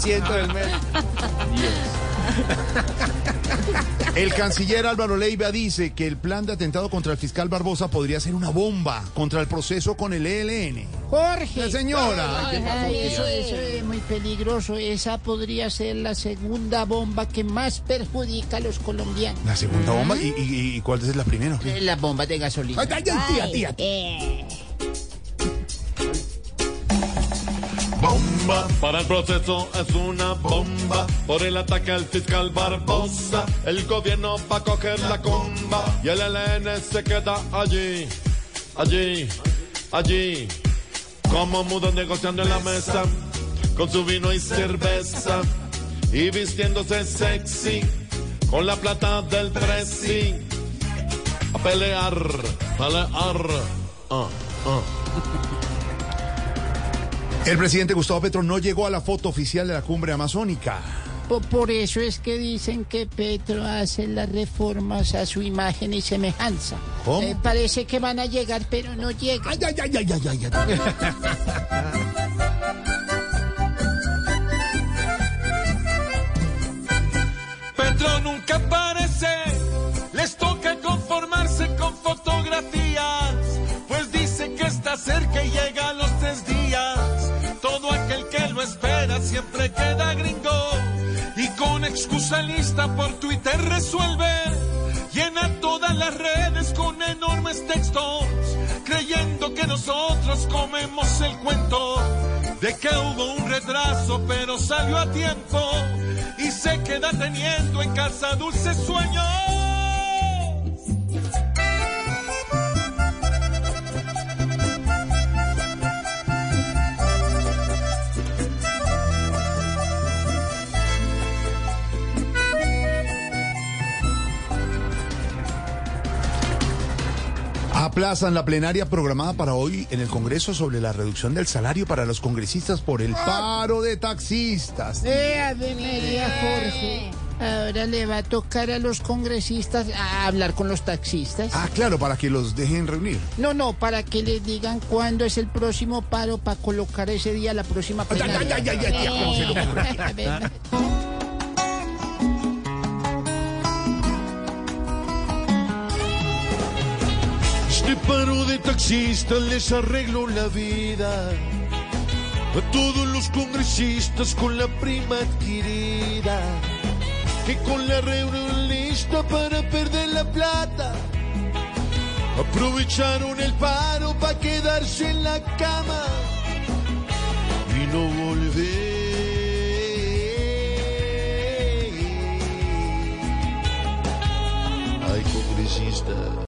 600 del mes. El canciller Álvaro Leiva dice que el plan de atentado contra el fiscal Barbosa podría ser una bomba contra el proceso con el ELN. Jorge. La señora. Ay, ay, eso, eso es muy peligroso. Esa podría ser la segunda bomba que más perjudica a los colombianos. La segunda bomba. ¿Y, y- y cuál es la primera? Eh, Las bombas de gasolina. Ay, tía, tía. Eh, Bomba para el proceso es una bomba por el ataque al fiscal Barbosa. El gobierno va a coger la comba y el ELN se queda allí, allí, allí. Como mudo negociando en la mesa con su vino y cerveza y vistiéndose sexy con la plata del presi. A pelear, pelear. Ah, ah. El presidente Gustavo Petro no llegó a la foto oficial de la cumbre amazónica. po- por eso es que dicen que Petro hace las reformas a su imagen y semejanza. ¿Cómo? Eh, parece que van a llegar, pero no llegan. Ay, ay, ay, ay, ay, ay, ay. Petro nunca aparece, lo espera siempre queda gringo y con excusa lista por Twitter resuelve. Llena todas las redes con enormes textos, creyendo que nosotros comemos el cuento de que hubo un retraso, pero salió a tiempo y se queda teniendo en casa dulces sueños. Aplazan la plenaria programada para hoy en el Congreso sobre la reducción del salario para los congresistas por el paro de taxistas. Eh, Ave María, Jorge. Ahora le va a tocar a los congresistas a hablar con los taxistas. Ah, claro, para que los dejen reunir. No, no, para que les digan cuándo es el próximo paro para colocar ese día la próxima Ay, ay, plenaria. ay, ay, ay, ay, ¿cómo se Este paro de taxistas les arregló la vida a todos los congresistas con la prima adquirida. Que con la reunión lista para perder la plata, aprovecharon el paro para quedarse en la cama y no volver. Ay, congresista.